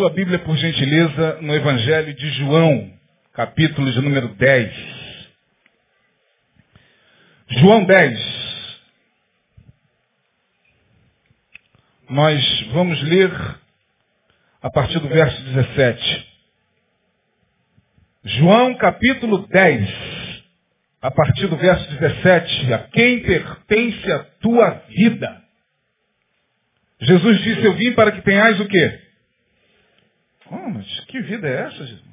Sua Bíblia, por gentileza, no Evangelho de João, capítulo de número 10. João 10. Nós vamos ler a partir do verso 17. João capítulo 10, a partir do verso 17. A quem pertence a tua vida? Jesus disse, eu vim para que tenhais o quê? Oh, mas que vida é essa, Jesus?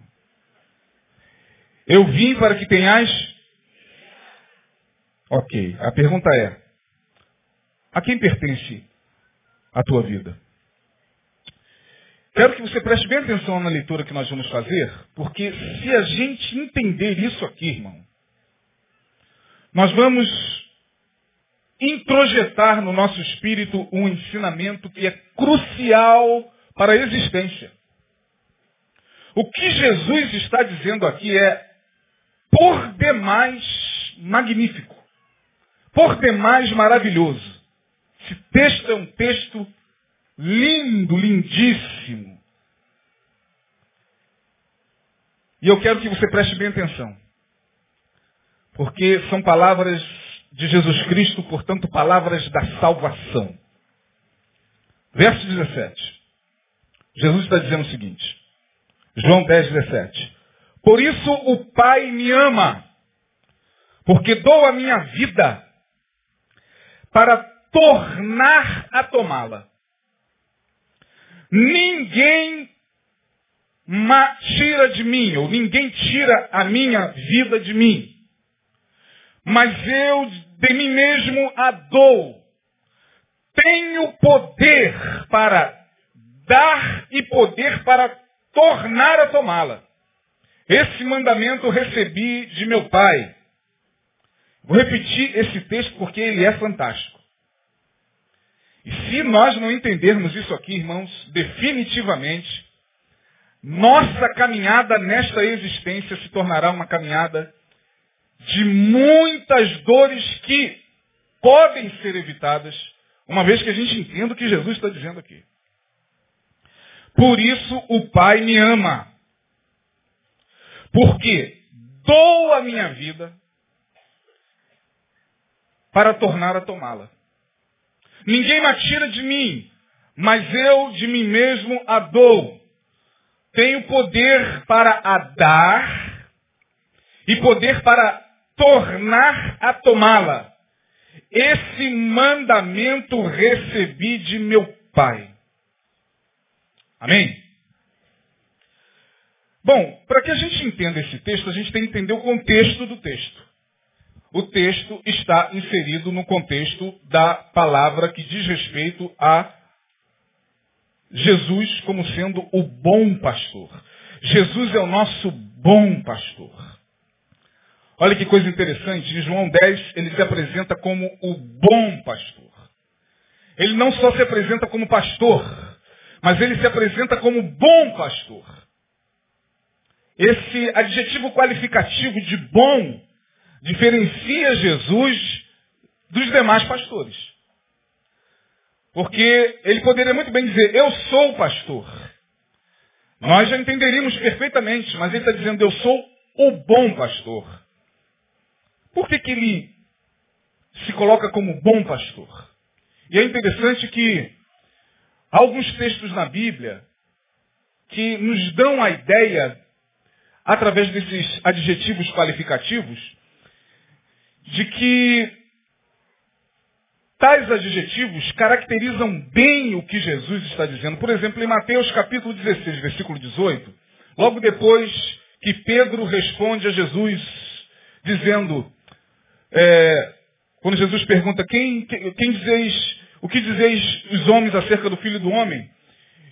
Eu vim para que tenhais. Ok. A pergunta é: a quem pertence a tua vida? Quero que você preste bem atenção na leitura que nós vamos fazer, porque se a gente entender isso aqui, irmão, nós vamos introjetar no nosso espírito um ensinamento que é crucial para a existência. O que Jesus está dizendo aqui é por demais magnífico, por demais maravilhoso. Esse texto é um texto lindo, lindíssimo. E eu quero que você preste bem atenção. Porque são palavras de Jesus Cristo, portanto, palavras da salvação. Verso 17. Jesus está dizendo o seguinte. João 10, 17. Por isso o Pai me ama, porque dou a minha vida para tornar a tomá-la. Ninguém tira de mim, ou ninguém tira a minha vida de mim. Mas eu de mim mesmo a dou. Tenho poder para dar e poder para tornar a tomá-la. Esse mandamento recebi de meu pai. Vou repetir esse texto porque ele é fantástico. E se nós não entendermos isso aqui, irmãos, definitivamente, nossa caminhada nesta existência se tornará uma caminhada de muitas dores que podem ser evitadas, uma vez que a gente entenda o que Jesus está dizendo aqui. Por isso o Pai me ama. Porque dou a minha vida para tornar a tomá-la. Ninguém me atira de mim, mas eu de mim mesmo a dou. Tenho poder para a dar e poder para tornar a tomá-la. Esse mandamento recebi de meu Pai. Amém? Bom, para que a gente entenda esse texto, a gente tem que entender o contexto do texto. O texto está inserido no contexto da palavra que diz respeito a Jesus como sendo o bom pastor. Jesus é o nosso bom pastor. Olha que coisa interessante, em João 10 ele se apresenta como o bom pastor. Ele não só se apresenta como pastor, mas ele se apresenta como bom pastor. Esse adjetivo qualificativo de bom diferencia Jesus dos demais pastores. Porque ele poderia muito bem dizer, eu sou pastor. Nós já entenderíamos perfeitamente, mas ele está dizendo, eu sou o bom pastor. Por que, que ele se coloca como bom pastor? E é interessante que Há alguns textos na Bíblia que nos dão a ideia, através desses adjetivos qualificativos, de que tais adjetivos caracterizam bem o que Jesus está dizendo. Por exemplo, em Mateus capítulo 16, versículo 18, logo depois que Pedro responde a Jesus, dizendo, é, quando Jesus pergunta, quem, quem, quem dizeis o que dizeis os homens acerca do filho do homem?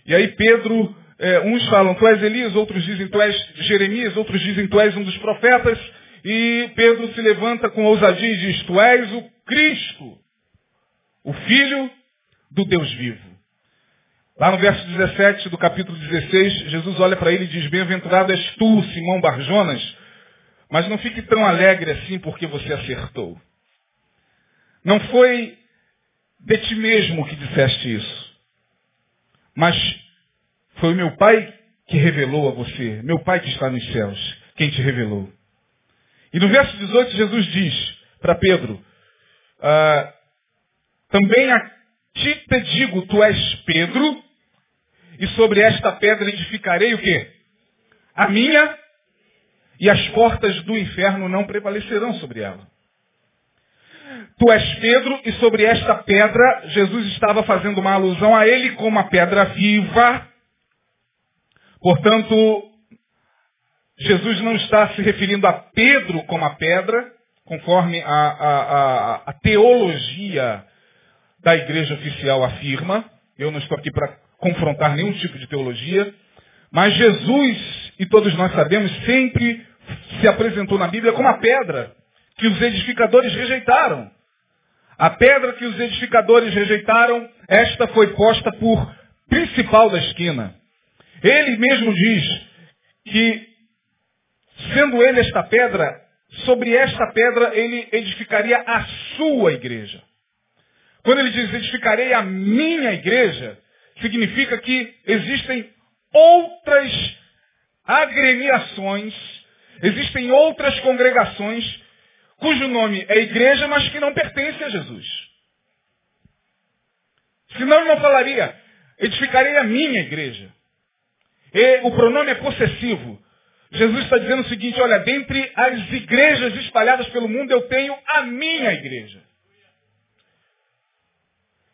E aí Pedro, é, uns falam, tu és Elias, outros dizem, tu és Jeremias, outros dizem, tu és um dos profetas. E Pedro se levanta com ousadia e diz, tu és o Cristo, o Filho do Deus vivo. Lá no verso 17 do capítulo 16, Jesus olha para ele e diz, bem-aventurado és tu, Simão Barjonas, mas não fique tão alegre assim porque você acertou. Não foi de ti mesmo que disseste isso. Mas Foi o meu Pai que revelou a você. Meu Pai que está nos céus, quem te revelou. E no verso 18, Jesus diz para Pedro, ah, também a ti te digo, tu és Pedro, e sobre esta pedra edificarei o quê? A minha, e as portas do inferno não prevalecerão sobre ela. Tu és Pedro, e sobre esta pedra, Jesus estava fazendo uma alusão a ele como uma pedra viva. Portanto, Jesus não está se referindo a Pedro como a pedra, conforme a, a, a, a teologia da igreja oficial afirma. Eu não estou aqui para confrontar nenhum tipo de teologia. Mas Jesus, e todos nós sabemos, sempre se apresentou na Bíblia como a pedra que os edificadores rejeitaram. A pedra que os edificadores rejeitaram, esta foi posta por principal da esquina. Ele mesmo diz que, sendo ele esta pedra, sobre esta pedra ele edificaria a sua igreja. Quando ele diz edificarei a minha igreja, significa que existem outras agremiações, existem outras congregações cujo nome é igreja, mas que não pertence a Jesus. Senão ele não falaria, edificarei a minha igreja. E o pronome é possessivo. Jesus está dizendo o seguinte, olha, dentre as igrejas espalhadas pelo mundo, eu tenho a minha igreja.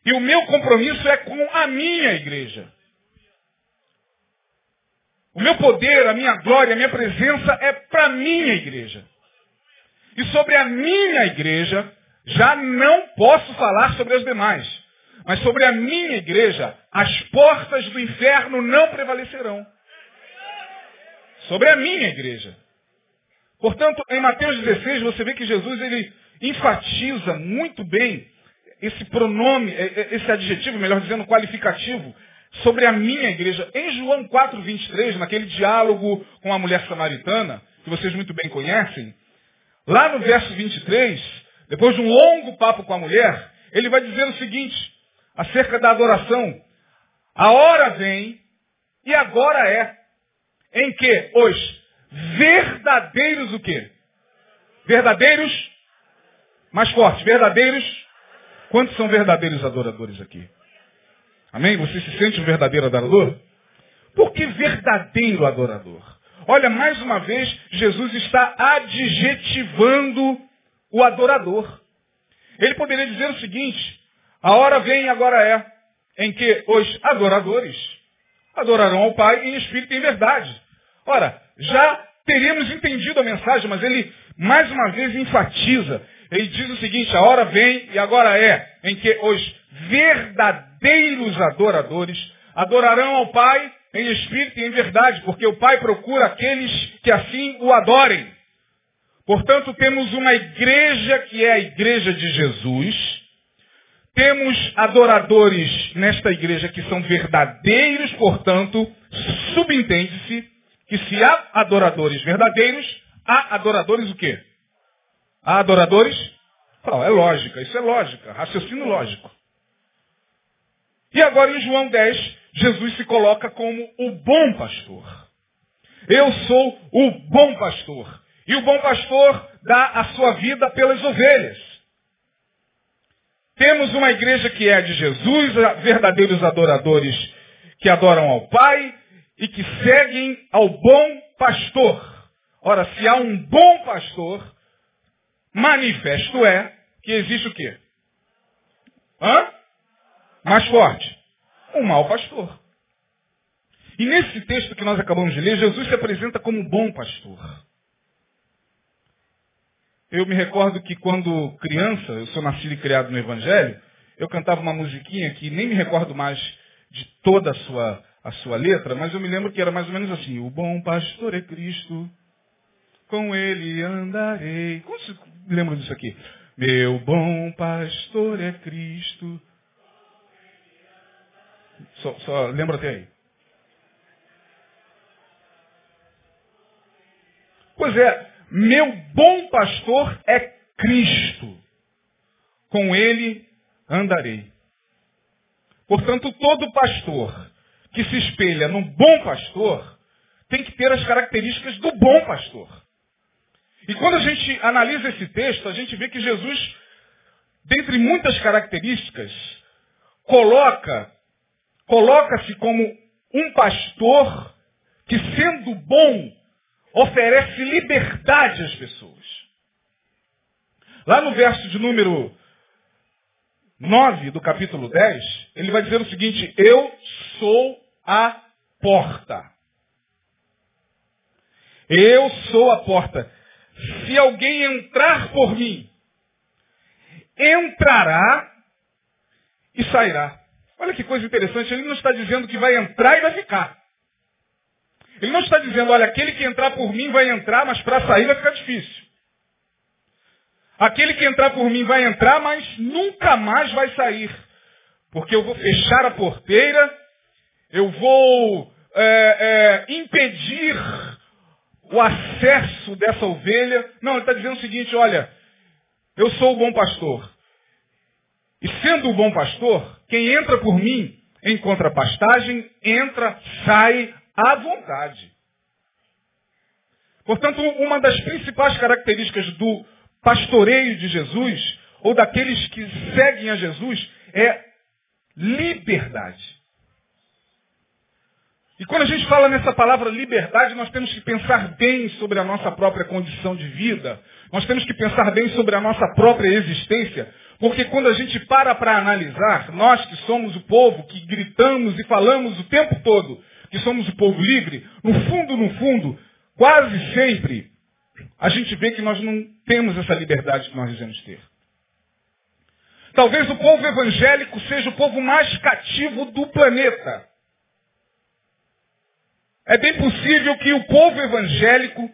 E o meu compromisso é com a minha igreja. O meu poder, a minha glória, a minha presença é para a minha igreja. E sobre a minha igreja, já não posso falar sobre as demais. Mas sobre a minha igreja, as portas do inferno não prevalecerão. Sobre a minha igreja. Portanto, em Mateus 16, você vê que Jesus ele enfatiza muito bem esse pronome, é, é, esse adjetivo, melhor dizendo, qualificativo, sobre a minha igreja. Em João 4, 23, naquele diálogo com a mulher samaritana, que vocês muito bem conhecem, lá no verso 23, depois de um longo papo com a mulher, ele vai dizer o seguinte, acerca da adoração. A hora vem, e agora é, em que os verdadeiros o quê? Verdadeiros, mais forte, verdadeiros Quantos são verdadeiros adoradores aqui? Amém? Você se sente um verdadeiro adorador? Por que verdadeiro adorador? Olha, mais uma vez, Jesus está adjetivando o adorador. Ele poderia dizer o seguinte, a hora vem agora é, em que os adoradores adorarão ao Pai em espírito e em verdade. Ora, já teríamos entendido a mensagem, mas ele mais uma vez enfatiza. Ele diz o seguinte, a hora vem e agora é, em que os verdadeiros adoradores adorarão ao Pai em espírito e em verdade, porque o Pai procura aqueles que assim o adorem. Portanto, temos uma igreja que é a igreja de Jesus. Temos adoradores nesta igreja que são verdadeiros, portanto, subentende-se que se há adoradores verdadeiros, há adoradores o quê? Há adoradores? Não, é lógica, isso é lógica, raciocínio lógico. E agora em João 10, Jesus se coloca como o bom pastor. Eu sou o bom pastor. E o bom pastor dá a sua vida pelas ovelhas. Temos uma igreja que é de Jesus, verdadeiros adoradores que adoram ao Pai e que seguem ao bom pastor. Ora, se há um bom pastor, Manifesto é que existe o quê? Hã? Mais forte. Um mau pastor. E nesse texto que nós acabamos de ler, Jesus se apresenta como um bom pastor. Eu me recordo que quando criança, eu sou nascido e criado no Evangelho, eu cantava uma musiquinha que nem me recordo mais de toda a sua, a sua letra, mas eu me lembro que era mais ou menos assim, o bom pastor é Cristo, com ele andarei. Como se lembra disso aqui? Meu bom pastor é Cristo. Só, só lembra até aí. Pois é, meu bom pastor é Cristo. Com ele andarei. Portanto, todo pastor que se espelha num bom pastor tem que ter as características do bom pastor. E quando a gente analisa esse texto, a gente vê que Jesus, dentre muitas características, coloca coloca-se como um pastor que, sendo bom, oferece liberdade às pessoas. Lá no verso de número 9 do capítulo 10, ele vai dizer o seguinte: Eu sou a porta. Eu sou a porta. Se alguém entrar por mim, entrará e sairá. Olha que coisa interessante, ele não está dizendo que vai entrar e vai ficar. Ele não está dizendo, olha, aquele que entrar por mim vai entrar, mas para sair vai ficar difícil. Aquele que entrar por mim vai entrar, mas nunca mais vai sair. Porque eu vou fechar a porteira, eu vou é, é, impedir o acesso dessa ovelha. Não, ele está dizendo o seguinte, olha, eu sou o bom pastor. E sendo o bom pastor, quem entra por mim encontra pastagem, entra, sai à vontade. Portanto, uma das principais características do pastoreio de Jesus, ou daqueles que seguem a Jesus, é liberdade. E quando a gente fala nessa palavra liberdade, nós temos que pensar bem sobre a nossa própria condição de vida. Nós temos que pensar bem sobre a nossa própria existência. Porque quando a gente para para analisar, nós que somos o povo, que gritamos e falamos o tempo todo que somos o povo livre, no fundo, no fundo, quase sempre, a gente vê que nós não temos essa liberdade que nós dizemos ter. Talvez o povo evangélico seja o povo mais cativo do planeta. É bem possível que o povo evangélico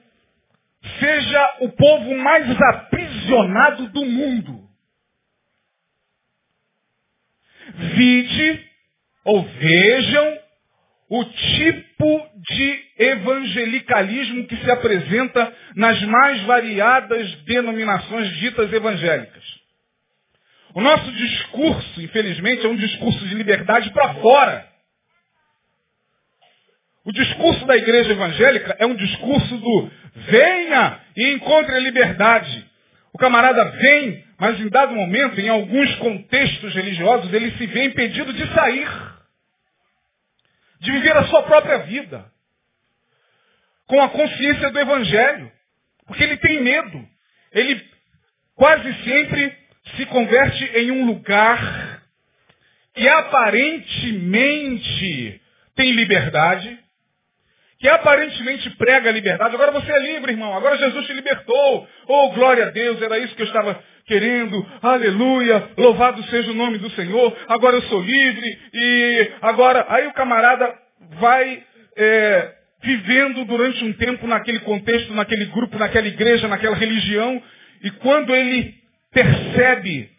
seja o povo mais aprisionado do mundo. Vide ou vejam o tipo de evangelicalismo que se apresenta nas mais variadas denominações ditas evangélicas. O nosso discurso, infelizmente, é um discurso de liberdade para fora. O discurso da igreja evangélica é um discurso do venha e encontre a liberdade. O camarada vem, mas em dado momento, em alguns contextos religiosos, ele se vê impedido de sair, de viver a sua própria vida, com a consciência do evangelho, porque ele tem medo. Ele quase sempre se converte em um lugar que aparentemente tem liberdade, que aparentemente prega a liberdade. Agora você é livre, irmão. Agora Jesus te libertou. Oh, glória a Deus, era isso que eu estava querendo. Aleluia, louvado seja o nome do Senhor. Agora eu sou livre. E agora, aí o camarada vai é, vivendo durante um tempo naquele contexto, naquele grupo, naquela igreja, naquela religião. E quando ele percebe,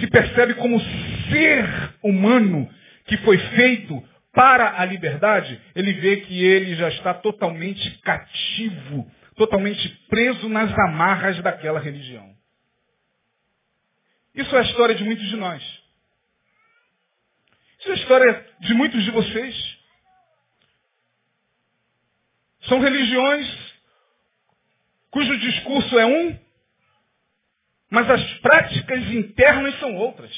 se percebe como ser humano que foi feito para a liberdade, ele vê que ele já está totalmente cativo, totalmente preso nas amarras daquela religião. Isso é a história de muitos de nós. Isso é a história de muitos de vocês. São religiões cujo discurso é um, mas as práticas internas são outras.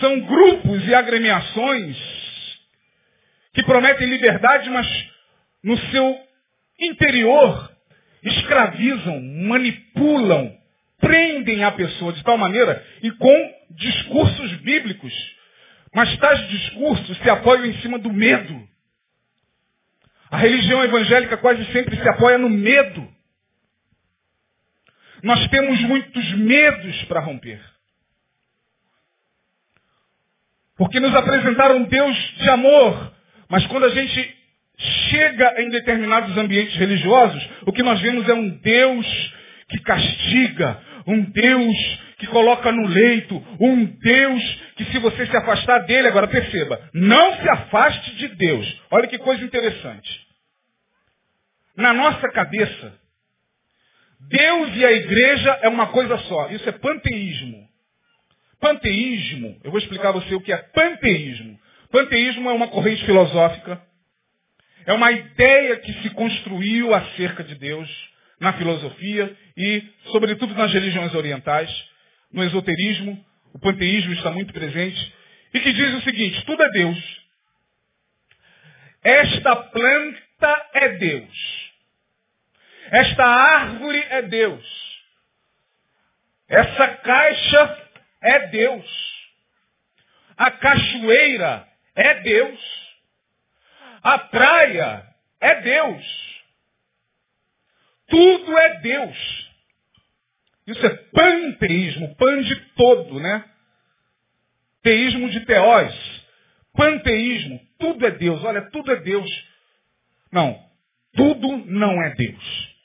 São grupos e agremiações que prometem liberdade, mas no seu interior escravizam, manipulam, prendem a pessoa de tal maneira e com discursos bíblicos. Mas tais discursos se apoiam em cima do medo. A religião evangélica quase sempre se apoia no medo. Nós temos muitos medos para romper. Porque nos apresentaram Deus de amor, mas quando a gente chega em determinados ambientes religiosos, o que nós vemos é um Deus que castiga, um Deus que coloca no leito, um Deus que se você se afastar dele, agora perceba, não se afaste de Deus. Olha que coisa interessante. Na nossa cabeça, Deus e a igreja é uma coisa só. Isso é panteísmo. Panteísmo, eu vou explicar a você o que é panteísmo. Panteísmo é uma corrente filosófica. É uma ideia que se construiu acerca de Deus na filosofia e, sobretudo, nas religiões orientais. No esoterismo, o panteísmo está muito presente. E que diz o seguinte, tudo é Deus. Esta planta é Deus. Esta árvore é Deus. Essa caixa é Deus. A cachoeira é Deus. A praia é Deus. Tudo é Deus. Isso é panteísmo, pan de todo, né? Teísmo de teós. Panteísmo, tudo é Deus. Olha, tudo é Deus. Não, tudo não é Deus.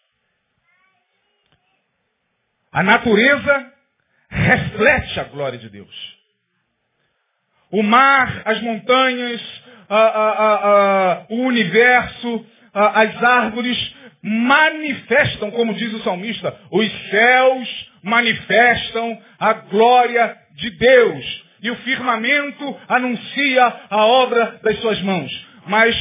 A natureza reflete a glória de Deus. O mar, as montanhas, a, a, a, o universo, as árvores manifestam, como diz o salmista, os céus manifestam a glória de Deus. E o firmamento anuncia a obra das suas mãos. Mas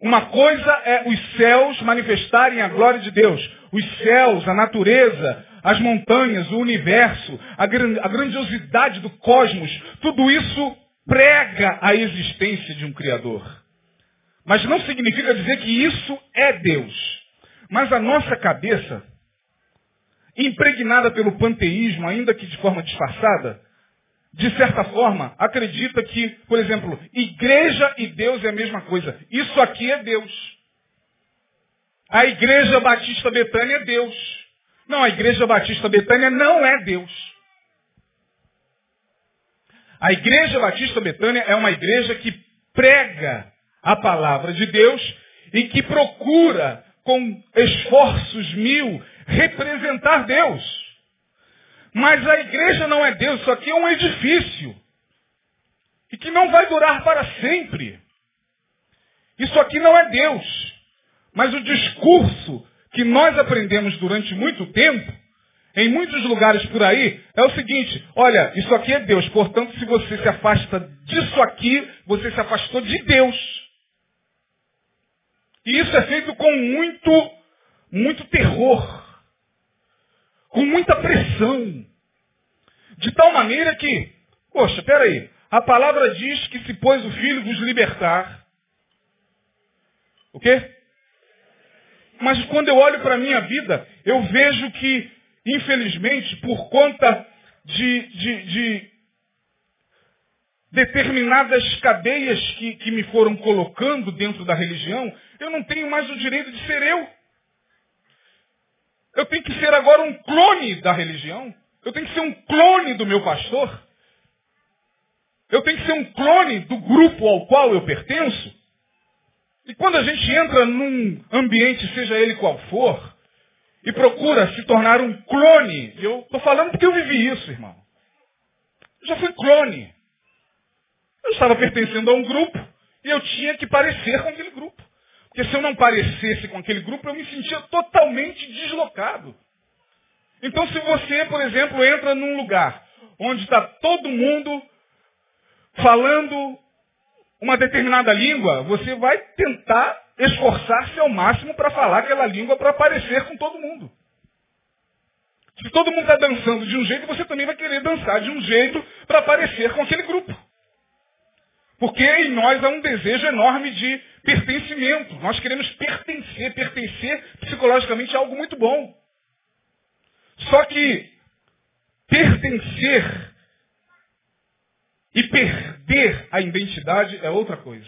uma coisa é os céus manifestarem a glória de Deus. Os céus, a natureza, as montanhas, o universo, a grandiosidade do cosmos, tudo isso prega a existência de um Criador. Mas não significa dizer que isso é Deus. Mas a nossa cabeça, impregnada pelo panteísmo, ainda que de forma disfarçada, de certa forma, acredita que, por exemplo, igreja e Deus é a mesma coisa. Isso aqui é Deus. A igreja Batista Betânia é Deus. Não, a igreja Batista Betânia não é Deus. A igreja Batista Betânia é uma igreja que prega a palavra de Deus e que procura, com esforços mil, representar Deus. Mas a igreja não é Deus, isso aqui é um edifício. E que não vai durar para sempre. Isso aqui não é Deus. Mas o discurso que nós aprendemos durante muito tempo em muitos lugares por aí, é o seguinte, olha, isso aqui é Deus, portanto, se você se afasta disso aqui, você se afastou de Deus. E isso é feito com muito, muito terror, com muita pressão. De tal maneira que, poxa, peraí, a palavra diz que se pôs o filho vos libertar. O quê? Mas quando eu olho para a minha vida, eu vejo que infelizmente, por conta de, de, de determinadas cadeias que, que me foram colocando dentro da religião, eu não tenho mais o direito de ser eu. Eu tenho que ser agora um clone da religião. Eu tenho que ser um clone do meu pastor. Eu tenho que ser um clone do grupo ao qual eu pertenço. E quando a gente entra num ambiente, seja ele qual for, e procura se tornar um clone. Eu estou falando porque eu vivi isso, irmão. Eu já fui clone. Eu estava pertencendo a um grupo e eu tinha que parecer com aquele grupo. Porque se eu não parecesse com aquele grupo, eu me sentia totalmente deslocado. Então se você, por exemplo, entra num lugar onde está todo mundo falando uma determinada língua, você vai tentar esforçar-se ao máximo para falar aquela língua para aparecer com todo mundo. Se todo mundo está dançando de um jeito, você também vai querer dançar de um jeito para aparecer com aquele grupo. Porque em nós há um desejo enorme de pertencimento. Nós queremos pertencer. Pertencer psicologicamente é algo muito bom. Só que pertencer e perder a identidade é outra coisa.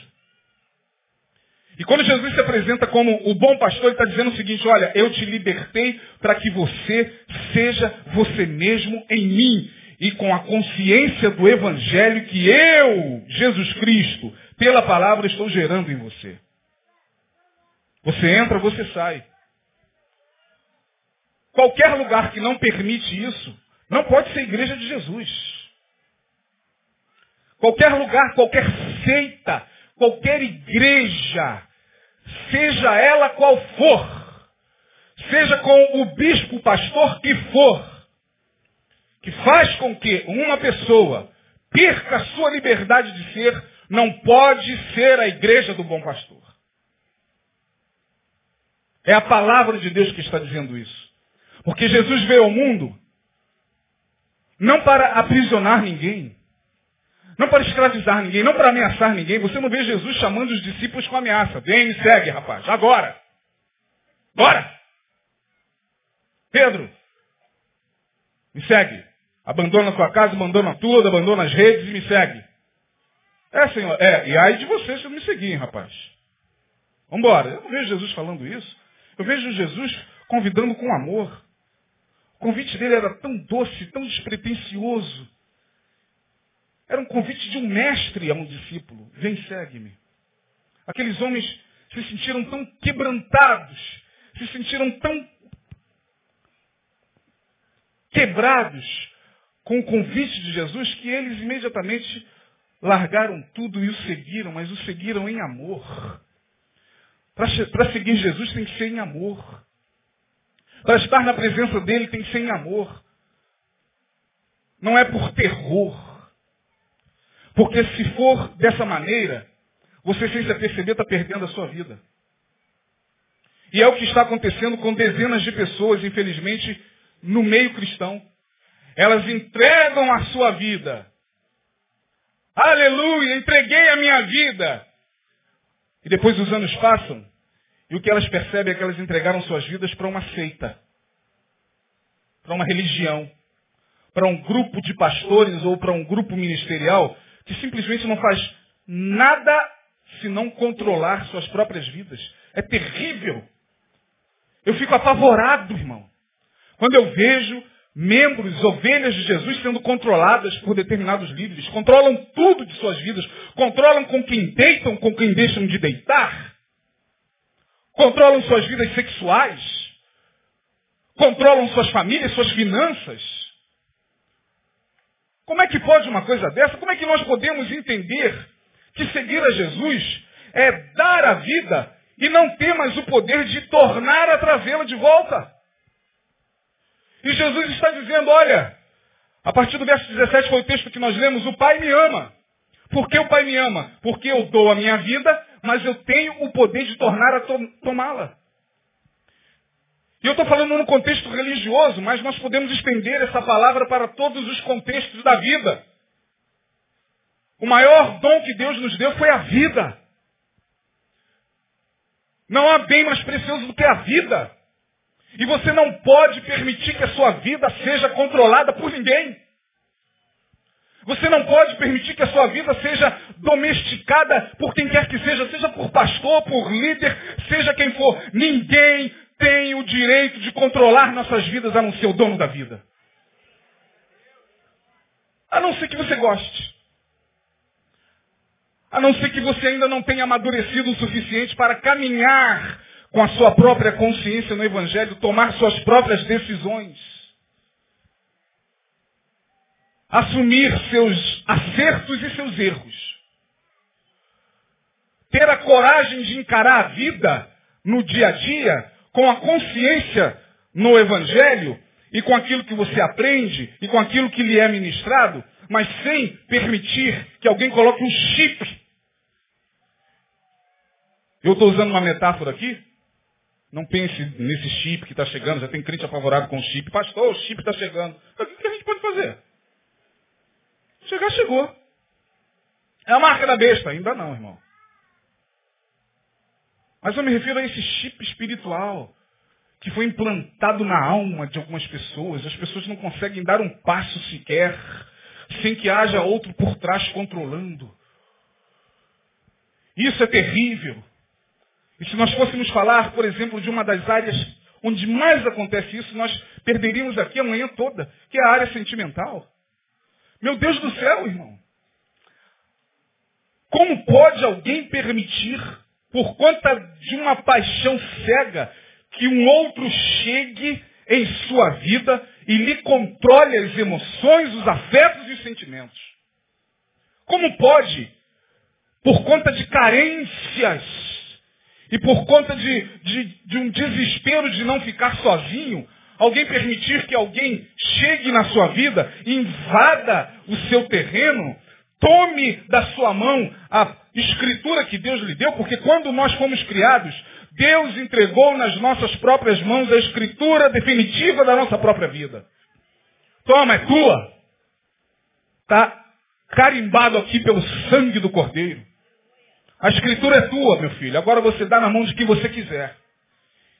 E quando Jesus se apresenta como o bom pastor, ele está dizendo o seguinte, olha, eu te libertei para que você seja você mesmo em mim. E com a consciência do Evangelho que eu, Jesus Cristo, pela palavra estou gerando em você. Você entra, você sai. Qualquer lugar que não permite isso, não pode ser igreja de Jesus. Qualquer lugar, qualquer seita, qualquer igreja seja ela qual for, seja com o bispo, pastor que for, que faz com que uma pessoa perca a sua liberdade de ser, não pode ser a igreja do bom pastor. É a palavra de Deus que está dizendo isso. Porque Jesus veio ao mundo não para aprisionar ninguém, não para escravizar ninguém, não para ameaçar ninguém. Você não vê Jesus chamando os discípulos com ameaça. Vem, me segue, rapaz, agora. Bora! Pedro, me segue. Abandona a sua casa, abandona tudo, abandona as redes e me segue. É, Senhor, é, e aí de você se me seguir, rapaz. Vambora. Eu não vejo Jesus falando isso. Eu vejo Jesus convidando com amor. O convite dele era tão doce, tão despretensioso. Era um convite de um mestre a um discípulo. Vem, segue-me. Aqueles homens se sentiram tão quebrantados, se sentiram tão quebrados com o convite de Jesus que eles imediatamente largaram tudo e o seguiram, mas o seguiram em amor. Para seguir Jesus tem que ser em amor. Para estar na presença dele tem que ser em amor. Não é por terror. Porque se for dessa maneira, você sem se perceber está perdendo a sua vida. E é o que está acontecendo com dezenas de pessoas, infelizmente, no meio cristão. Elas entregam a sua vida. Aleluia, entreguei a minha vida. E depois os anos passam, e o que elas percebem é que elas entregaram suas vidas para uma seita, para uma religião, para um grupo de pastores ou para um grupo ministerial que simplesmente não faz nada senão controlar suas próprias vidas. É terrível. Eu fico apavorado, irmão. Quando eu vejo membros, ovelhas de Jesus sendo controladas por determinados líderes, controlam tudo de suas vidas, controlam com quem deitam, com quem deixam de deitar, controlam suas vidas sexuais, controlam suas famílias, suas finanças. Como é que pode uma coisa dessa? Como é que nós podemos entender que seguir a Jesus é dar a vida e não ter mais o poder de tornar a trazê-la de volta? E Jesus está dizendo, olha, a partir do verso 17 foi o texto que nós lemos, o Pai me ama. Por que o Pai me ama? Porque eu dou a minha vida, mas eu tenho o poder de tornar a to tomá-la. E eu estou falando num contexto religioso, mas nós podemos estender essa palavra para todos os contextos da vida. O maior dom que Deus nos deu foi a vida. Não há bem mais precioso do que a vida. E você não pode permitir que a sua vida seja controlada por ninguém. Você não pode permitir que a sua vida seja domesticada por quem quer que seja, seja por pastor, por líder, seja quem for. Ninguém tem o direito de controlar nossas vidas a não ser o dono da vida. A não ser que você goste. A não ser que você ainda não tenha amadurecido o suficiente para caminhar com a sua própria consciência no Evangelho, tomar suas próprias decisões. Assumir seus acertos e seus erros. Ter a coragem de encarar a vida no dia a dia com a consciência no Evangelho e com aquilo que você aprende e com aquilo que lhe é ministrado, mas sem permitir que alguém coloque um chip. Eu estou usando uma metáfora aqui, não pense nesse chip que está chegando, já tem crente apavorado com o chip. Pastor, o chip está chegando. O que a gente pode fazer? Chegar, chegou. É a marca da besta? Ainda não, irmão. Mas eu me refiro a esse chip espiritual que foi implantado na alma de algumas pessoas. As pessoas não conseguem dar um passo sequer sem que haja outro por trás controlando. Isso é terrível. E se nós fôssemos falar, por exemplo, de uma das áreas onde mais acontece isso, nós perderíamos aqui a manhã toda, que é a área sentimental. Meu Deus do céu, irmão. Como pode alguém permitir, por conta de uma paixão cega, que um outro chegue em sua vida e lhe controle as emoções, os afetos e os sentimentos? Como pode, por conta de carências e por conta de, de, de um desespero de não ficar sozinho, alguém permitir que alguém chegue na sua vida, invada o seu terreno, Tome da sua mão a escritura que Deus lhe deu, porque quando nós fomos criados, Deus entregou nas nossas próprias mãos a escritura definitiva da nossa própria vida. Toma, é tua. Está carimbado aqui pelo sangue do Cordeiro. A escritura é tua, meu filho. Agora você dá na mão de quem você quiser.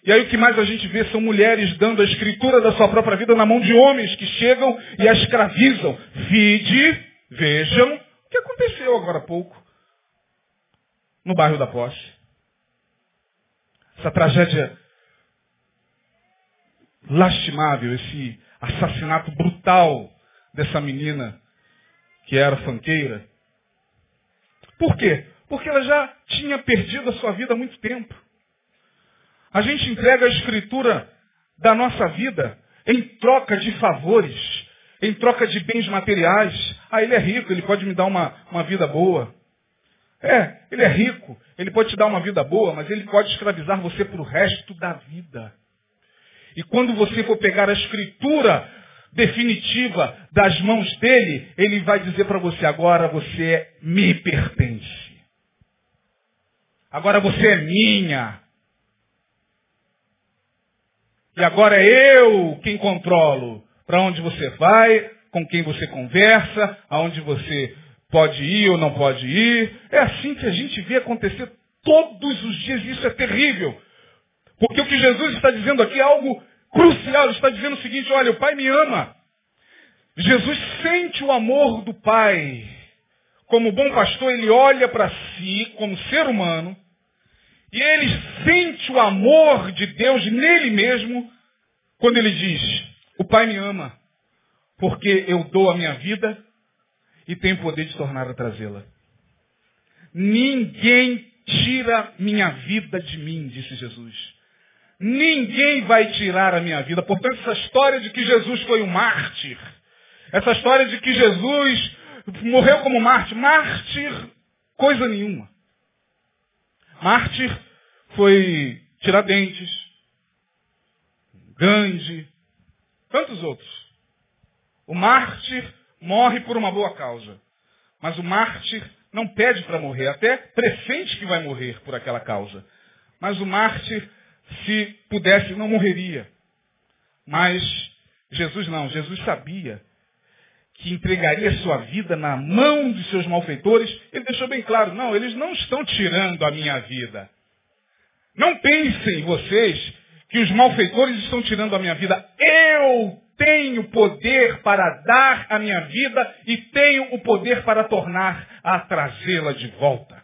E aí o que mais a gente vê são mulheres dando a escritura da sua própria vida na mão de homens que chegam e a escravizam. Vide, vejam o que aconteceu agora há pouco no bairro da Posse. Essa tragédia lastimável, esse assassinato brutal dessa menina que era fanqueira. Por quê? Porque ela já tinha perdido a sua vida há muito tempo. A gente entrega a escritura da nossa vida em troca de favores, em troca de bens materiais. Ah, ele é rico, ele pode me dar uma, uma vida boa. É, ele é rico, ele pode te dar uma vida boa, mas ele pode escravizar você para o resto da vida. E quando você for pegar a escritura definitiva das mãos dele, ele vai dizer para você, agora você me pertence. Agora você é minha. E agora é eu quem controlo para onde você vai, com quem você conversa, aonde você pode ir ou não pode ir. É assim que a gente vê acontecer todos os dias. Isso é terrível. Porque o que Jesus está dizendo aqui é algo crucial. Ele está dizendo o seguinte, olha, o Pai me ama. Jesus sente o amor do Pai. Como bom pastor, ele olha para si como ser humano e ele sente o amor de Deus nele mesmo quando ele diz, o Pai me ama, porque eu dou a minha vida e tenho poder de tornar a trazê-la. Ninguém tira minha vida de mim, disse Jesus. Ninguém vai tirar a minha vida. Portanto, essa história de que Jesus foi um mártir, essa história de que Jesus morreu como mártir, mártir, coisa nenhuma. Mártir foi Tiradentes, Gandhi, tantos outros. O mártir morre por uma boa causa. Mas o mártir não pede para morrer, até pressente que vai morrer por aquela causa. Mas o mártir, se pudesse, não morreria. Mas Jesus não, Jesus sabia que entregaria sua vida na mão de seus malfeitores, ele deixou bem claro, não, eles não estão tirando a minha vida. Não pensem vocês que os malfeitores estão tirando a minha vida. Eu tenho poder para dar a minha vida e tenho o poder para tornar a trazê-la de volta.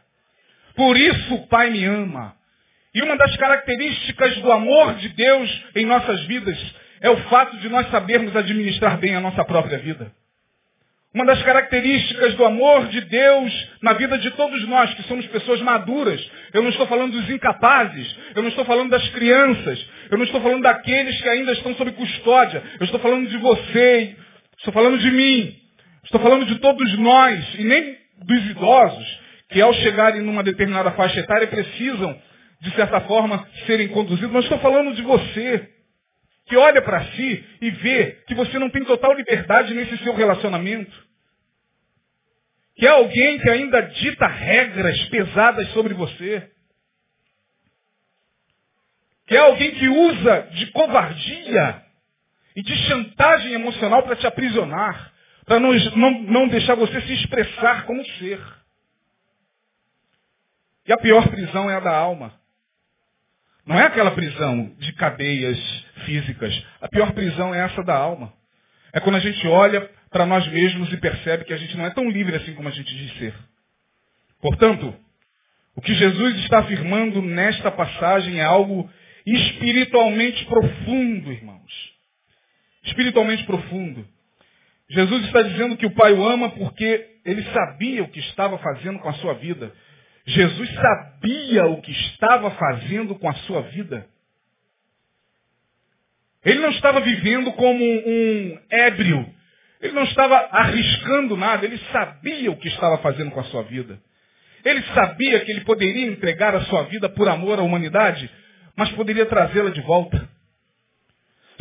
Por isso o Pai me ama. E uma das características do amor de Deus em nossas vidas é o fato de nós sabermos administrar bem a nossa própria vida. Uma das características do amor de Deus na vida de todos nós, que somos pessoas maduras. Eu não estou falando dos incapazes, eu não estou falando das crianças, eu não estou falando daqueles que ainda estão sob custódia, eu estou falando de você, estou falando de mim, estou falando de todos nós, e nem dos idosos, que ao chegarem numa determinada faixa etária precisam, de certa forma, serem conduzidos, mas estou falando de você, que olha para si e vê que você não tem total liberdade nesse seu relacionamento que é alguém que ainda dita regras pesadas sobre você, que é alguém que usa de covardia e de chantagem emocional para te aprisionar, para não, não, não deixar você se expressar como ser. E a pior prisão é a da alma. Não é aquela prisão de cadeias físicas. A pior prisão é essa da alma. É quando a gente olha para nós mesmos e percebe que a gente não é tão livre assim como a gente diz ser. Portanto, o que Jesus está afirmando nesta passagem é algo espiritualmente profundo, irmãos. Espiritualmente profundo. Jesus está dizendo que o Pai o ama porque ele sabia o que estava fazendo com a sua vida. Jesus sabia o que estava fazendo com a sua vida. Ele não estava vivendo como um ébrio ele não estava arriscando nada, ele sabia o que estava fazendo com a sua vida. Ele sabia que ele poderia entregar a sua vida por amor à humanidade, mas poderia trazê-la de volta.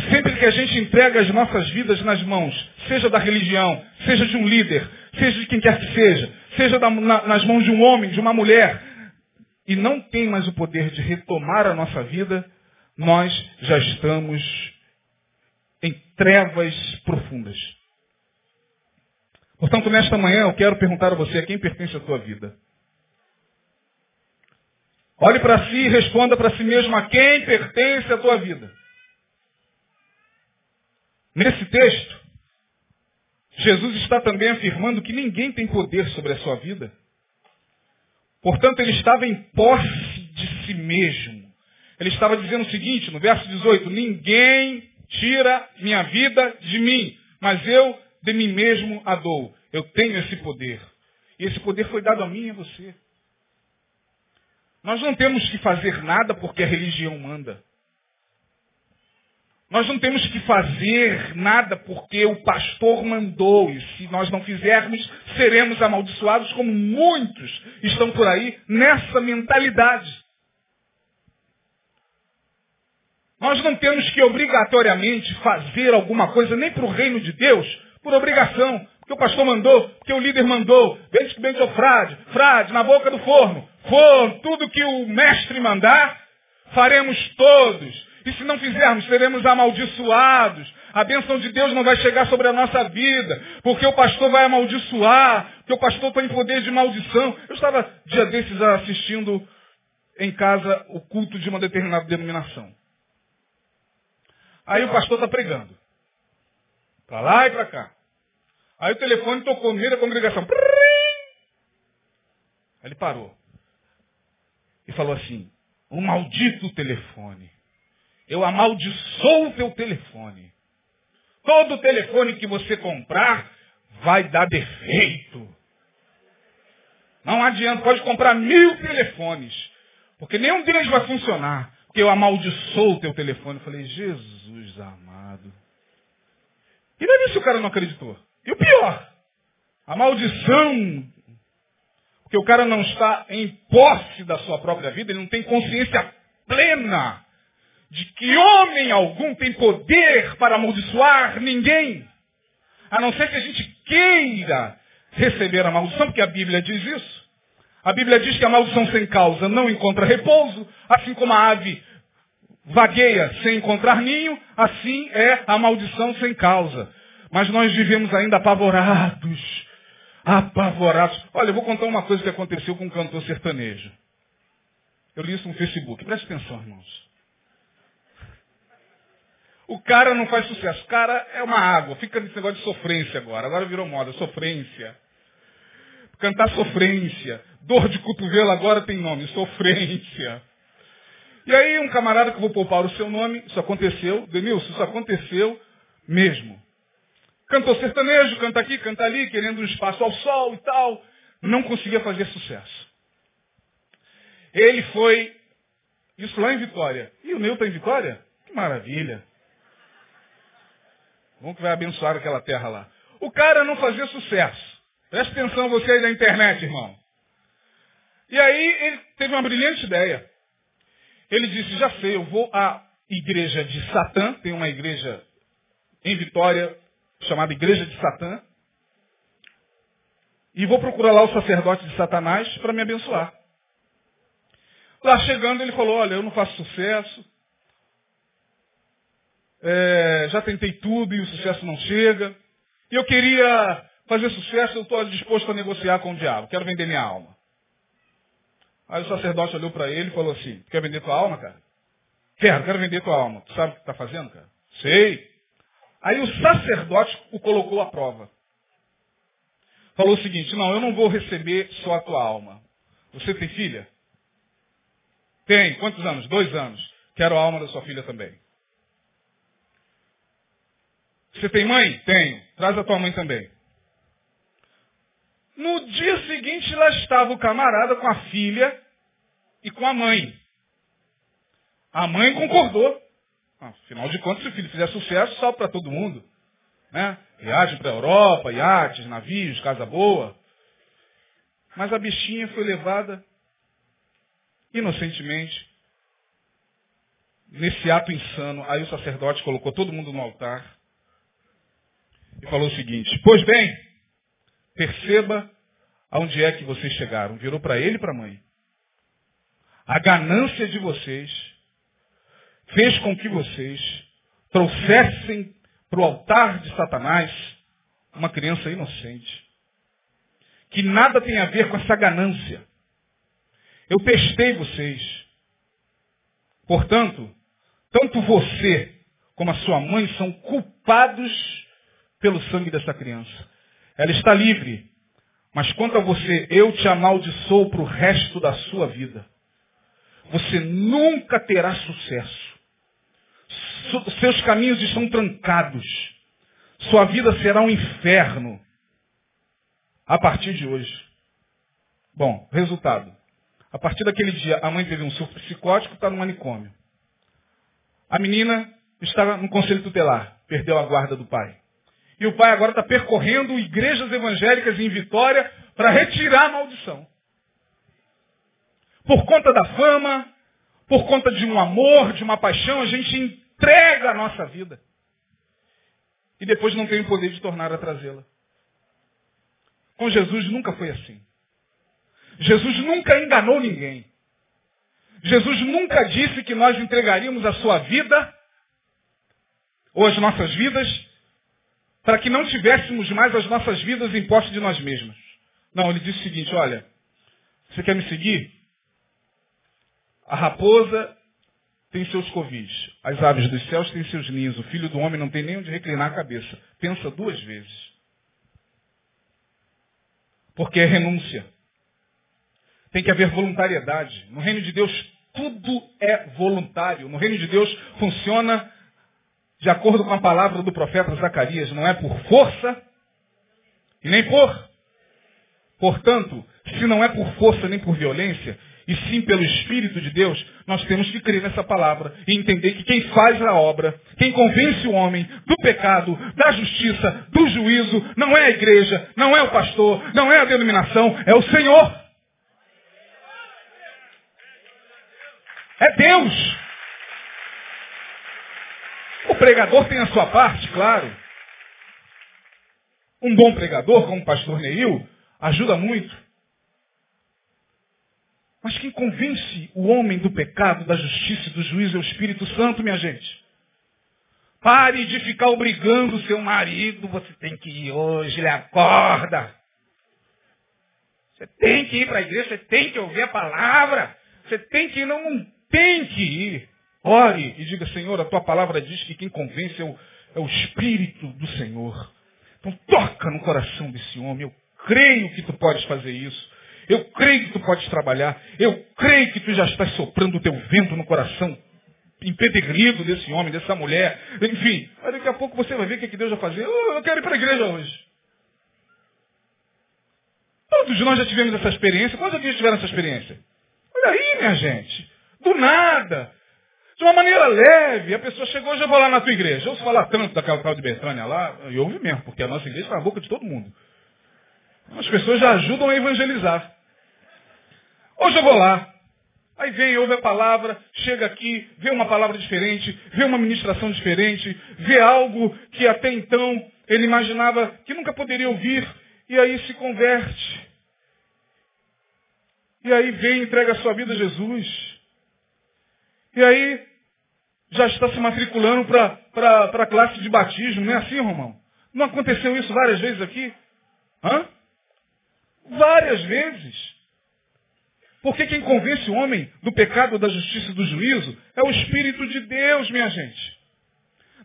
Sempre que a gente entrega as nossas vidas nas mãos, seja da religião, seja de um líder, seja de quem quer que seja, seja da, na, nas mãos de um homem, de uma mulher, e não tem mais o poder de retomar a nossa vida, nós já estamos em trevas profundas. Portanto, nesta manhã eu quero perguntar a você a quem pertence a tua vida. Olhe para si e responda para si mesmo a quem pertence a tua vida. Nesse texto, Jesus está também afirmando que ninguém tem poder sobre a sua vida. Portanto, ele estava em posse de si mesmo. Ele estava dizendo o seguinte, no verso 18, ninguém tira minha vida de mim, mas eu de mim mesmo a dou. Eu tenho esse poder. E esse poder foi dado a mim e a você. Nós não temos que fazer nada porque a religião manda. Nós não temos que fazer nada porque o pastor mandou. E se nós não fizermos, seremos amaldiçoados, como muitos estão por aí nessa mentalidade. Nós não temos que obrigatoriamente fazer alguma coisa, nem para o reino de Deus, por obrigação. Porque o pastor mandou, porque o líder mandou. Desde que bem o frade, frade, na boca do forno. Forno, tudo que o mestre mandar, faremos todos. E se não fizermos, seremos amaldiçoados. A bênção de Deus não vai chegar sobre a nossa vida, porque o pastor vai amaldiçoar, porque o pastor tem poder de maldição. Eu estava dia desses assistindo em casa o culto de uma determinada denominação. Aí o pastor está pregando. Para lá e para cá. Aí o telefone tocou no meio da congregação. Aí ele parou. E falou assim, um maldito telefone. Eu amaldiçoo o teu telefone. Todo telefone que você comprar vai dar defeito. Não adianta, pode comprar mil telefones. Porque nenhum deles vai funcionar. Porque eu amaldiçoo o teu telefone. Eu falei, Jesus amado. E não isso que o cara não acreditou. E o pior, a maldição. Porque o cara não está em posse da sua própria vida, ele não tem consciência plena de que homem algum tem poder para amaldiçoar ninguém. A não ser que a gente queira receber a maldição, porque a Bíblia diz isso. A Bíblia diz que a maldição sem causa não encontra repouso, assim como a ave vagueia sem encontrar ninho, assim é a maldição sem causa. Mas nós vivemos ainda apavorados. Apavorados. Olha, eu vou contar uma coisa que aconteceu com um cantor sertanejo. Eu li isso no Facebook. Preste atenção, irmãos. O cara não faz sucesso. O cara é uma água. Fica nesse negócio de sofrência agora. Agora virou moda. Sofrência. Cantar sofrência. Dor de cotovelo agora tem nome. Sofrência. E aí um camarada que eu vou poupar o seu nome. Isso aconteceu. Denilson, isso aconteceu mesmo. Cantou sertanejo, canta aqui, canta ali, querendo um espaço ao sol e tal. Não conseguia fazer sucesso. Ele foi, isso lá em Vitória. E o meu está em Vitória? Que maravilha. Vamos que vai abençoar aquela terra lá. O cara não fazia sucesso. Preste atenção você aí da internet, irmão. E aí ele teve uma brilhante ideia. Ele disse, já sei, eu vou à igreja de Satã, tem uma igreja em Vitória chamada Igreja de Satã, e vou procurar lá o sacerdote de Satanás para me abençoar. Lá chegando ele falou, olha, eu não faço sucesso, é, já tentei tudo e o sucesso não chega. E eu queria fazer sucesso, eu estou disposto a negociar com o diabo. Quero vender minha alma. Aí o sacerdote olhou para ele e falou assim, quer vender tua alma, cara? Quero, quero vender tua alma. Tu sabe o que está fazendo, cara? Sei. Aí o sacerdote o colocou à prova. Falou o seguinte, não, eu não vou receber só a tua alma. Você tem filha? Tem. Quantos anos? Dois anos. Quero a alma da sua filha também. Você tem mãe? Tenho. Traz a tua mãe também. No dia seguinte, lá estava o camarada com a filha e com a mãe. A mãe concordou. Afinal de contas, se o filho fizer sucesso, salve para todo mundo. Né? Viagem para a Europa, iates, navios, casa boa. Mas a bichinha foi levada inocentemente nesse ato insano. Aí o sacerdote colocou todo mundo no altar e falou o seguinte, pois bem, Perceba aonde é que vocês chegaram. Virou para ele e para a mãe. A ganância de vocês fez com que vocês trouxessem para o altar de Satanás uma criança inocente. Que nada tem a ver com essa ganância. Eu testei vocês. Portanto, tanto você como a sua mãe são culpados pelo sangue dessa criança. Ela está livre. Mas quanto a você, eu te amaldiçoo para o resto da sua vida. Você nunca terá sucesso. Seus caminhos estão trancados. Sua vida será um inferno. A partir de hoje. Bom, resultado. A partir daquele dia, a mãe teve um surto psicótico, está no manicômio. A menina está no conselho tutelar, perdeu a guarda do pai. E o pai agora está percorrendo igrejas evangélicas em Vitória para retirar a maldição. Por conta da fama, por conta de um amor, de uma paixão, a gente entrega a nossa vida. E depois não tem o poder de tornar a trazê-la. Com Jesus nunca foi assim. Jesus nunca enganou ninguém. Jesus nunca disse que nós entregaríamos a sua vida ou as nossas vidas para que não tivéssemos mais as nossas vidas em posse de nós mesmos. Não, ele disse o seguinte, olha, você quer me seguir? A raposa tem seus covis, as aves dos céus têm seus ninhos, o filho do homem não tem nem onde reclinar a cabeça. Pensa duas vezes. Porque é renúncia. Tem que haver voluntariedade. No reino de Deus, tudo é voluntário. No reino de Deus, funciona de acordo com a palavra do profeta Zacarias, não é por força e nem por. Portanto, se não é por força nem por violência, e sim pelo Espírito de Deus, nós temos que crer nessa palavra e entender que quem faz a obra, quem convence o homem do pecado, da justiça, do juízo, não é a igreja, não é o pastor, não é a denominação, é o Senhor. É Deus. O pregador tem a sua parte, claro. Um bom pregador, como o pastor Neil, ajuda muito. Mas quem convence o homem do pecado, da justiça e do juízo é o Espírito Santo, minha gente. Pare de ficar obrigando o seu marido, você tem que ir hoje, ele acorda. Você tem que ir para a igreja, você tem que ouvir a palavra. Você tem que ir, não, não tem que ir. Ore e diga, Senhor, a tua palavra diz que quem convence é o, é o Espírito do Senhor. Então toca no coração desse homem. Eu creio que tu podes fazer isso. Eu creio que tu podes trabalhar. Eu creio que tu já estás soprando o teu vento no coração empedregrido desse homem, dessa mulher. Enfim, daqui a pouco você vai ver o que, que Deus vai fazer. Oh, eu quero ir para a igreja hoje. Todos nós já tivemos essa experiência. Quantos aqui já tiveram essa experiência? Olha aí, minha gente. Do nada. De uma maneira leve, a pessoa chegou, eu vou lá na tua igreja. Ouço falar tanto daquela tal de Betânia lá, e ouve mesmo, porque a nossa igreja está na boca de todo mundo. As pessoas já ajudam a evangelizar. Hoje eu vou lá. Aí vem, ouve a palavra, chega aqui, vê uma palavra diferente, vê uma ministração diferente, vê algo que até então ele imaginava que nunca poderia ouvir, e aí se converte. E aí vem e entrega a sua vida a Jesus. E aí já está se matriculando para a classe de batismo. Não é assim, Romão? Não aconteceu isso várias vezes aqui? Hã? Várias vezes. Porque quem convence o homem do pecado, da justiça e do juízo é o Espírito de Deus, minha gente.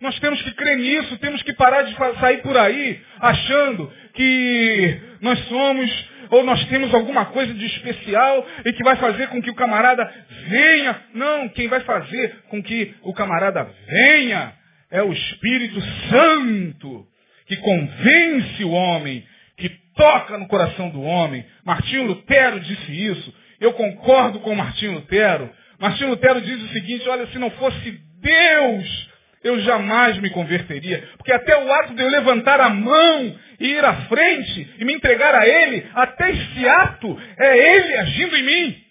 Nós temos que crer nisso, temos que parar de sair por aí achando que nós somos ou nós temos alguma coisa de especial e que vai fazer com que o camarada venha. Não, quem vai fazer com que o camarada venha é o Espírito Santo, que convence o homem, que toca no coração do homem. Martinho Lutero disse isso. Eu concordo com Martinho Lutero. Martinho Lutero diz o seguinte, olha, se não fosse Deus eu jamais me converteria. Porque até o ato de eu levantar a mão e ir à frente e me entregar a Ele, até esse ato é Ele agindo em mim.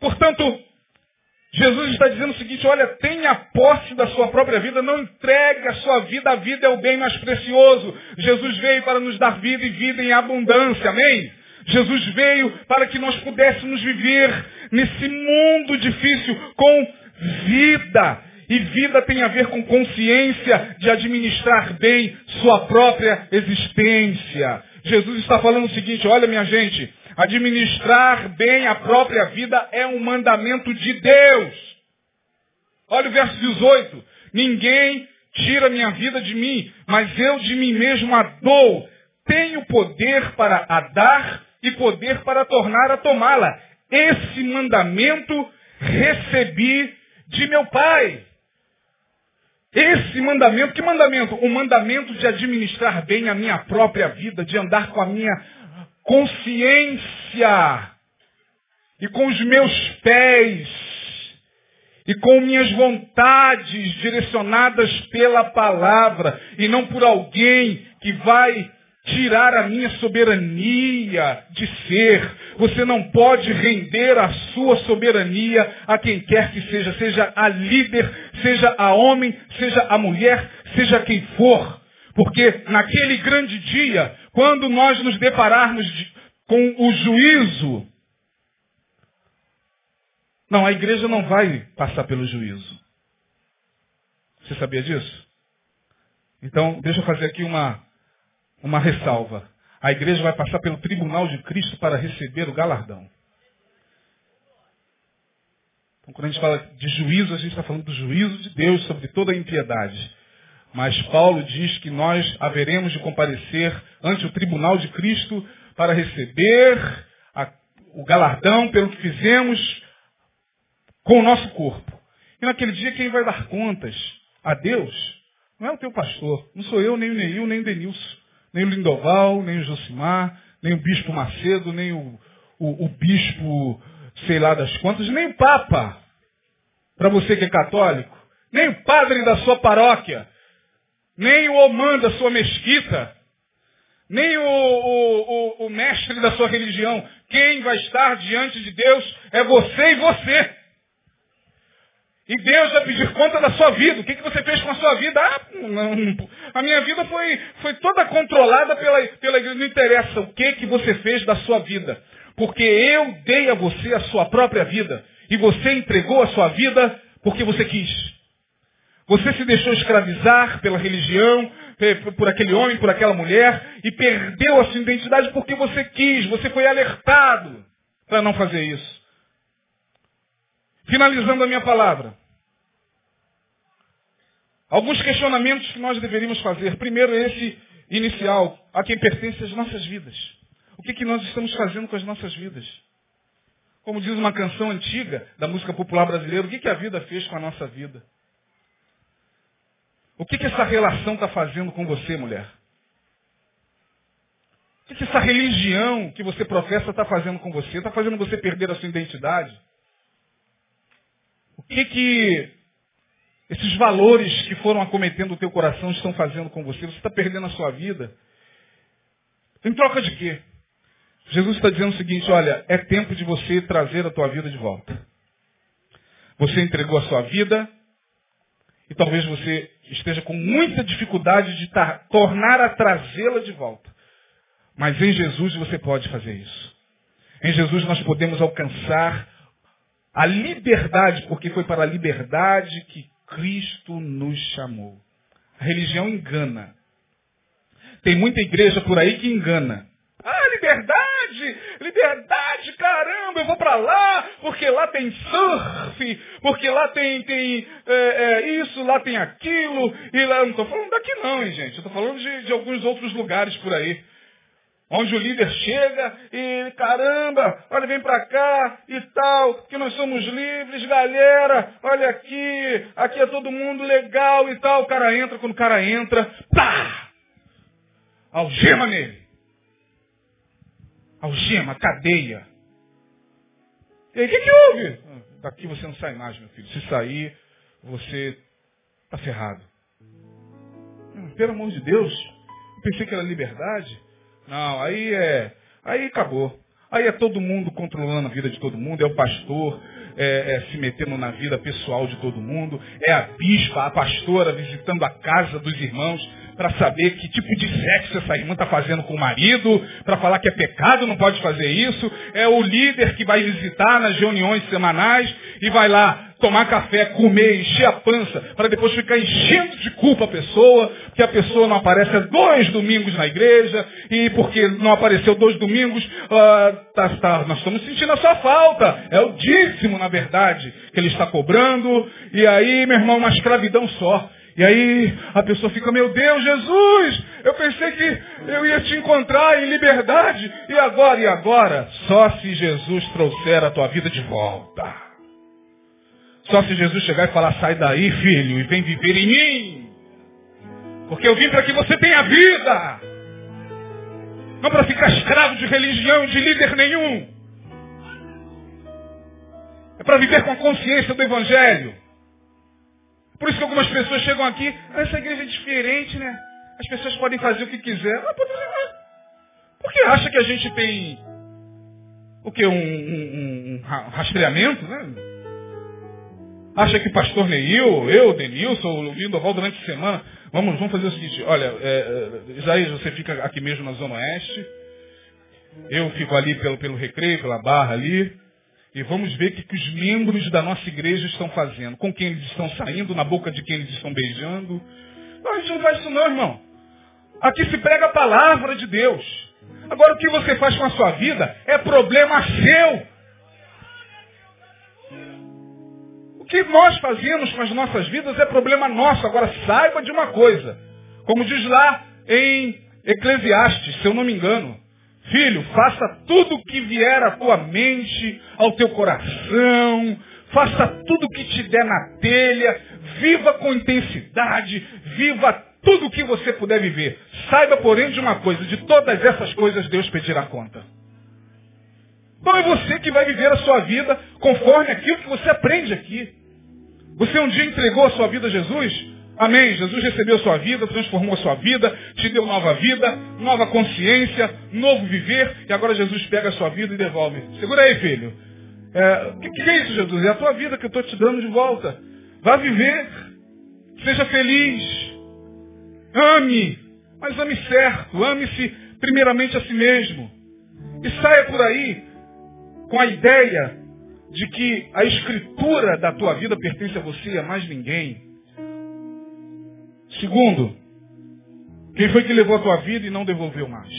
Portanto, Jesus está dizendo o seguinte, olha, tenha posse da sua própria vida, não entregue a sua vida, a vida é o bem mais precioso. Jesus veio para nos dar vida e vida em abundância, amém? Jesus veio para que nós pudéssemos viver nesse mundo difícil com vida. E vida tem a ver com consciência de administrar bem sua própria existência. Jesus está falando o seguinte, olha minha gente, administrar bem a própria vida é um mandamento de Deus. Olha o verso 18. Ninguém tira minha vida de mim, mas eu de mim mesmo a dou. Tenho poder para a dar e poder para tornar a tomá-la. Esse mandamento recebi de meu Pai. Esse mandamento, que mandamento? O mandamento de administrar bem a minha própria vida, de andar com a minha consciência e com os meus pés e com minhas vontades direcionadas pela palavra e não por alguém que vai tirar a minha soberania de ser. Você não pode render a sua soberania a quem quer que seja, seja a líder, seja a homem, seja a mulher, seja quem for. Porque naquele grande dia, quando nós nos depararmos de, com o juízo, não, a igreja não vai passar pelo juízo. Você sabia disso? Então, deixa eu fazer aqui uma, uma ressalva. A igreja vai passar pelo tribunal de Cristo para receber o galardão. Então, quando a gente fala de juízo, a gente está falando do juízo de Deus sobre toda a impiedade. Mas Paulo diz que nós haveremos de comparecer ante o tribunal de Cristo para receber a, o galardão pelo que fizemos com o nosso corpo. E naquele dia quem vai dar contas a Deus não é o teu pastor, não sou eu, nem o Neil, nem o Denilson, nem o Lindoval, nem o Josimar, nem o Bispo Macedo, nem o, o, o Bispo sei lá das quantas, nem o Papa, para você que é católico, nem o padre da sua paróquia, nem o omã da sua mesquita, nem o, o, o, o mestre da sua religião. Quem vai estar diante de Deus é você e você. E Deus vai pedir conta da sua vida. O que, que você fez com a sua vida? Ah, não, a minha vida foi, foi toda controlada pela, pela igreja. Não interessa o que, que você fez da sua vida. Porque eu dei a você a sua própria vida. E você entregou a sua vida porque você quis. Você se deixou escravizar pela religião, por aquele homem, por aquela mulher, e perdeu a sua identidade porque você quis, você foi alertado para não fazer isso. Finalizando a minha palavra. Alguns questionamentos que nós deveríamos fazer. Primeiro, esse inicial, a quem pertence as nossas vidas. O que, que nós estamos fazendo com as nossas vidas? Como diz uma canção antiga da música popular brasileira, o que, que a vida fez com a nossa vida? O que, que essa relação está fazendo com você, mulher? O que, que essa religião que você professa está fazendo com você? Está fazendo você perder a sua identidade? Que, que esses valores que foram acometendo o teu coração estão fazendo com você? Você está perdendo a sua vida? Em troca de quê? Jesus está dizendo o seguinte, olha, é tempo de você trazer a tua vida de volta. Você entregou a sua vida e talvez você esteja com muita dificuldade de tornar a trazê-la de volta. Mas em Jesus você pode fazer isso. Em Jesus nós podemos alcançar a liberdade, porque foi para a liberdade que Cristo nos chamou. A religião engana. Tem muita igreja por aí que engana. Ah, liberdade! Liberdade, caramba, eu vou para lá, porque lá tem surf, porque lá tem, tem é, é, isso, lá tem aquilo, e lá. Eu não estou falando daqui não, hein, gente. Eu estou falando de, de alguns outros lugares por aí. Onde o líder chega e, caramba, olha, vem para cá e tal, que nós somos livres, galera, olha aqui, aqui é todo mundo legal e tal. O cara entra, quando o cara entra, pá! Algema nele algema, cadeia. E aí, o que, que houve? Daqui você não sai mais, meu filho. Se sair, você está ferrado. Pelo amor de Deus, eu pensei que era liberdade. Não, aí é. Aí acabou. Aí é todo mundo controlando a vida de todo mundo, é o pastor, é, é, se metendo na vida pessoal de todo mundo. É a bispa, a pastora visitando a casa dos irmãos para saber que tipo de sexo essa irmã está fazendo com o marido, para falar que é pecado, não pode fazer isso. É o líder que vai visitar nas reuniões semanais e vai lá tomar café, comer, encher pança, para depois ficar enchendo de culpa a pessoa, que a pessoa não aparece há dois domingos na igreja, e porque não apareceu dois domingos, uh, tá, tá, nós estamos sentindo a sua falta. É o dízimo, na verdade, que ele está cobrando, e aí, meu irmão, uma escravidão só. E aí a pessoa fica, meu Deus, Jesus, eu pensei que eu ia te encontrar em liberdade, e agora, e agora? Só se Jesus trouxer a tua vida de volta. Só se Jesus chegar e falar, sai daí, filho, e vem viver em mim. Porque eu vim para que você tenha vida. Não para ficar escravo de religião, de líder nenhum. É para viver com a consciência do Evangelho. Por isso que algumas pessoas chegam aqui, ah, essa igreja é diferente, né? As pessoas podem fazer o que quiser. Ah, pode fazer. Porque acha que a gente tem o que? Um, um, um rastreamento, né? Acha que pastor Neil, eu, Denilson, o Lindoval durante a semana, vamos, vamos fazer o seguinte, olha, é, é, Isaías, você fica aqui mesmo na Zona Oeste, eu fico ali pelo, pelo recreio, pela barra ali, e vamos ver o que, que os membros da nossa igreja estão fazendo, com quem eles estão saindo, na boca de quem eles estão beijando. Não, a gente não faz isso não, irmão. Aqui se prega a palavra de Deus. Agora o que você faz com a sua vida é problema seu. Que nós fazemos com as nossas vidas é problema nosso. Agora saiba de uma coisa. Como diz lá em Eclesiastes, se eu não me engano. Filho, faça tudo o que vier à tua mente, ao teu coração, faça tudo o que te der na telha, viva com intensidade, viva tudo o que você puder viver. Saiba, porém, de uma coisa, de todas essas coisas Deus pedirá conta. Então é você que vai viver a sua vida conforme aquilo que você aprende aqui. Você um dia entregou a sua vida a Jesus? Amém. Jesus recebeu a sua vida, transformou a sua vida, te deu nova vida, nova consciência, novo viver, e agora Jesus pega a sua vida e devolve. Segura aí, filho. O é, que, que, é isso, Jesus? É a tua vida que eu estou te dando de volta. Vá viver. Seja feliz. Ame. Mas ame certo. Ame-se primeiramente a si mesmo. E saia por aí com a ideia de que a escritura da tua vida pertence a você e a mais ninguém. Segundo, quem foi que levou a tua vida e não devolveu mais?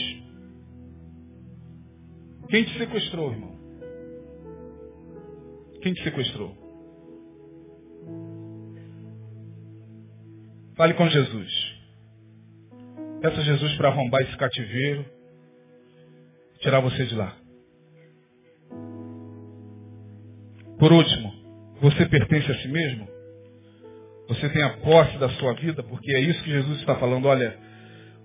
Quem te sequestrou, irmão? Quem te sequestrou? Fale com Jesus. Peça a Jesus para arrombar esse cativeiro, tirar você de lá. Por último, você pertence a si mesmo? Você tem a posse da sua vida? Porque é isso que Jesus está falando. Olha,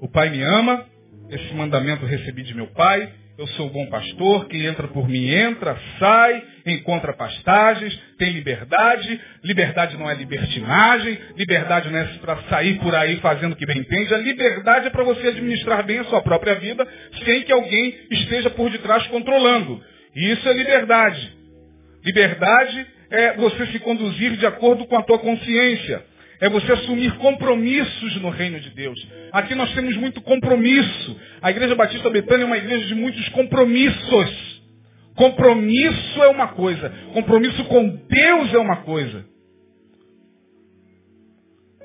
o Pai me ama, esse mandamento recebi de meu Pai, eu sou o bom pastor, quem entra por mim entra, sai, encontra pastagens, tem liberdade. Liberdade não é libertinagem, liberdade não é para sair por aí fazendo o que bem entende. A liberdade é para você administrar bem a sua própria vida sem que alguém esteja por detrás controlando. Isso é liberdade. Liberdade é você se conduzir de acordo com a tua consciência. É você assumir compromissos no reino de Deus. Aqui nós temos muito compromisso. A Igreja Batista Betânia é uma igreja de muitos compromissos. Compromisso é uma coisa. Compromisso com Deus é uma coisa.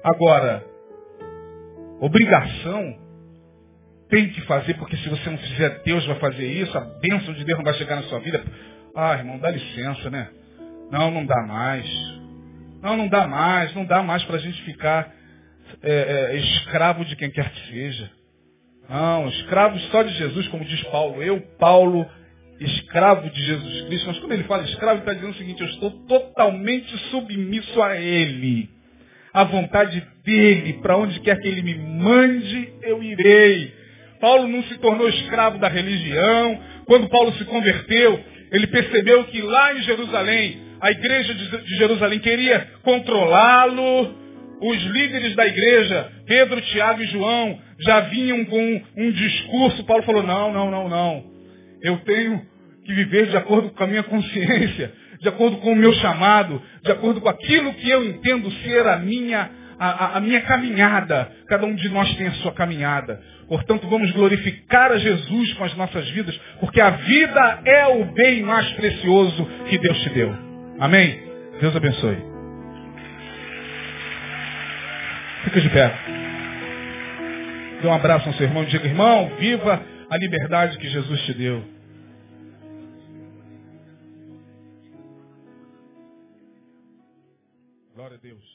Agora, obrigação tem que fazer, porque se você não fizer, Deus vai fazer isso, a bênção de Deus não vai chegar na sua vida. Ah, irmão, dá licença, né? Não, não dá mais. Não, não dá mais. Não dá mais para a gente ficar é, é, escravo de quem quer que seja. Não, escravo só de Jesus, como diz Paulo. Eu, Paulo, escravo de Jesus Cristo. Mas quando ele fala escravo, ele está dizendo o seguinte, eu estou totalmente submisso a Ele. A vontade dele, para onde quer que ele me mande, eu irei. Paulo não se tornou escravo da religião. Quando Paulo se converteu, ele percebeu que lá em Jerusalém, a igreja de Jerusalém queria controlá-lo. Os líderes da igreja, Pedro, Tiago e João, já vinham com um discurso. Paulo falou, não, não, não, não. Eu tenho que viver de acordo com a minha consciência, de acordo com o meu chamado, de acordo com aquilo que eu entendo ser a minha, a, a minha caminhada. Cada um de nós tem a sua caminhada. Portanto, vamos glorificar a Jesus com as nossas vidas, porque a vida é o bem mais precioso que Deus te deu. Amém? Deus abençoe. Fica de pé. Dê um abraço ao seu irmão diga, irmão, viva a liberdade que Jesus te deu. Glória a Deus.